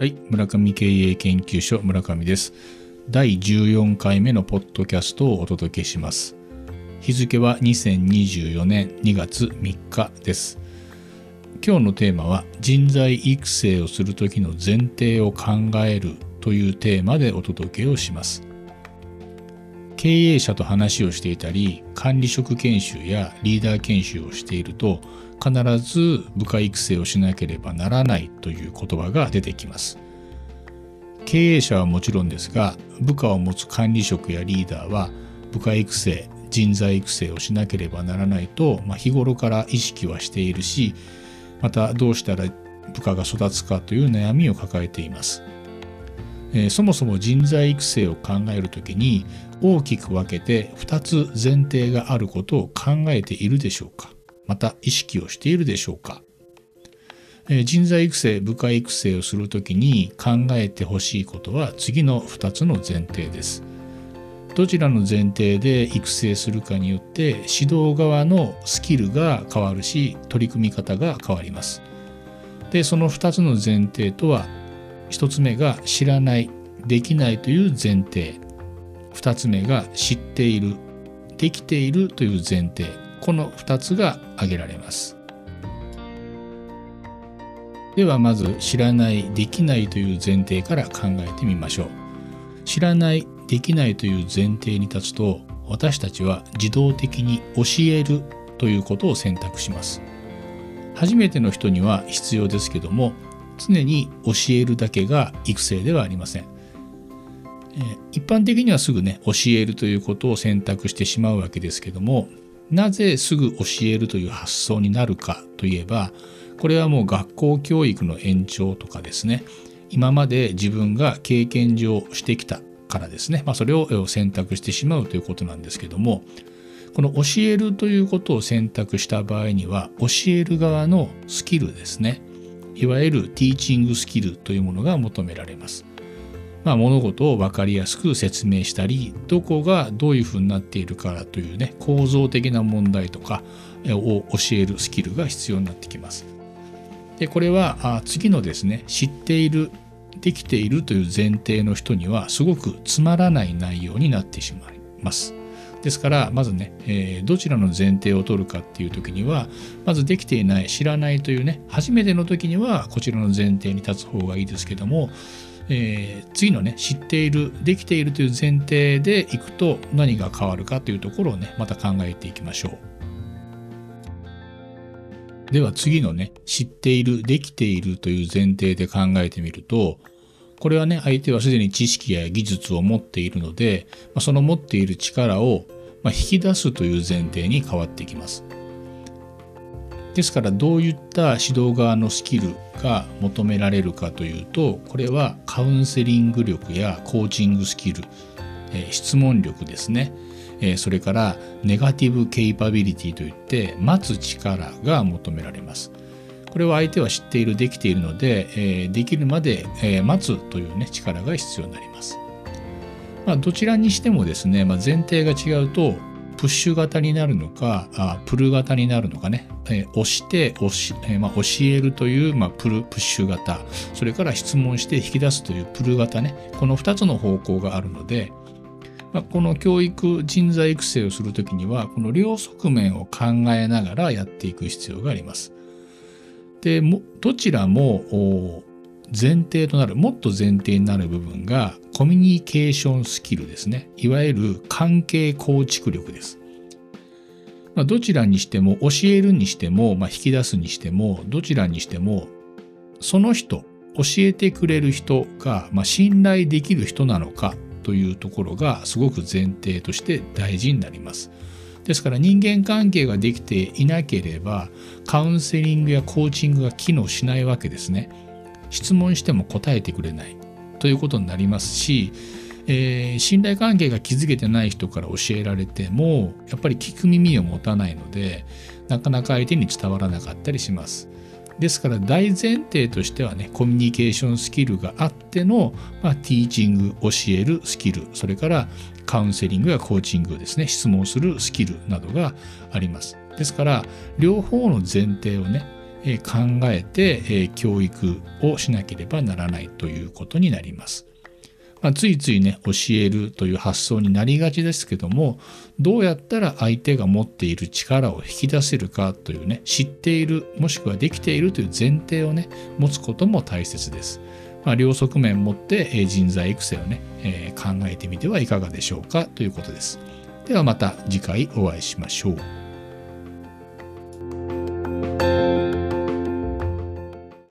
はい、村上経営研究所村上です。第14回目のポッドキャストをお届けします。日付は2024年2月3日です。今日のテーマは人材育成をする時の前提を考えるというテーマでお届けをします。経営者と話をしていたり管理職研修やリーダー研修をしていると必ず部下育成をしなければならないという言葉が出てきます。経営者はもちろんですが部下を持つ管理職やリーダーは部下育成人材育成をしなければならないと、まあ、日頃から意識はしているしまたどうしたら部下が育つかという悩みを抱えています。えーそもそも人材育成を考えるときに大きく分けて2つ前提があることを考えているでしょうか？また意識をしているでしょうか、えー人材育成部下育成をするときに考えてほしいことは次の2つの前提です。どちらの前提で育成するかによって指導側のスキルが変わるし取り組み方が変わります。でその2つの前提とは1つ目が知らないできないという前提。2つ目が知っているできているという前提。この2つが挙げられます。ではまず知らないできないという前提から考えてみましょう。知らないできないという前提に立つと私たちは自動的に教えるということを選択します。初めての人には必要ですけども常に教えるだけが育成ではありません。え一般的にはすぐね教えるということを選択してしまうわけですけどもなぜすぐ教えるという発想になるかといえばこれはもう学校教育の延長とかですね今まで自分が経験上してきたからですね、まあ、それを選択してしまうということなんですけどもこの教えるということを選択した場合には教える側のスキルですねいわゆるティーチングスキルというものが求められます。まあ、物事を分かりやすく説明したりどこがどういうふうになっているからというね構造的な問題とかえを教えるスキルが必要になってきます。でこれはあ次のですね知っているできているという前提の人にはすごくつまらない内容になってしまいます。ですからまずね、えーどちらの前提を取るかっていう時にはまずできていない知らないというね初めての時にはこちらの前提に立つ方がいいですけども、えー次のね知っているできているという前提でいくと何が変わるかというところをねまた考えていきましょう。では次のね知っているできているという前提で考えてみるとこれはね相手はすでに知識や技術を持っているのでまあその持っている力をまあ引き出すという前提に変わってきます。ですからどういった指導側のスキルが求められるかというとこれはカウンセリング力やコーチングスキル、え質問力ですね、えそれからネガティブケイパビリティといって待つ力が求められます。これは相手は知っているできているので、えーできるまで、え待つという、ね、力が必要になります。まあ、どちらにしてもですね、まあ、前提が違うとプッシュ型になるのかあプル型になるのかね、えー押して押し、えまあ、教えるという、まあ、プルプッシュ型それから質問して引き出すというプル型ねこの2つの方向があるので、まあ、この教育人材育成をするときにはこの両側面を考えながらやっていく必要があります。でどちらも前提となるもっと前提になる部分がコミュニケーションスキルですね。いわゆる関係構築力です、まあ、どちらにしても教えるにしても、まあ、引き出すにしてもどちらにしてもその人教えてくれる人が、まあ、信頼できる人なのかというところがすごく前提として大事になります。ですから人間関係ができていなければカウンセリングやコーチングが機能しないわけですね質問しても答えてくれないということになりますし、えー信頼関係が築けてない人から教えられてもやっぱり聞く耳を持たないのでなかなか相手に伝わらなかったりします。ですから大前提としてはねコミュニケーションスキルがあっての、まあ、ティーチング教えるスキルそれからカウンセリングやコーチングですね質問するスキルなどがありますですから両方の前提をね考えて、教育をしなければならないということになります。まあ、ついついね教えるという発想になりがちですけどもどうやったら相手が持っている力を引き出せるかというね知っているもしくはできているという前提をね持つことも大切です。まあ、両側面持って人材育成をね、えー、考えてみてはいかがでしょうかということです。ではまた次回お会いしましょう。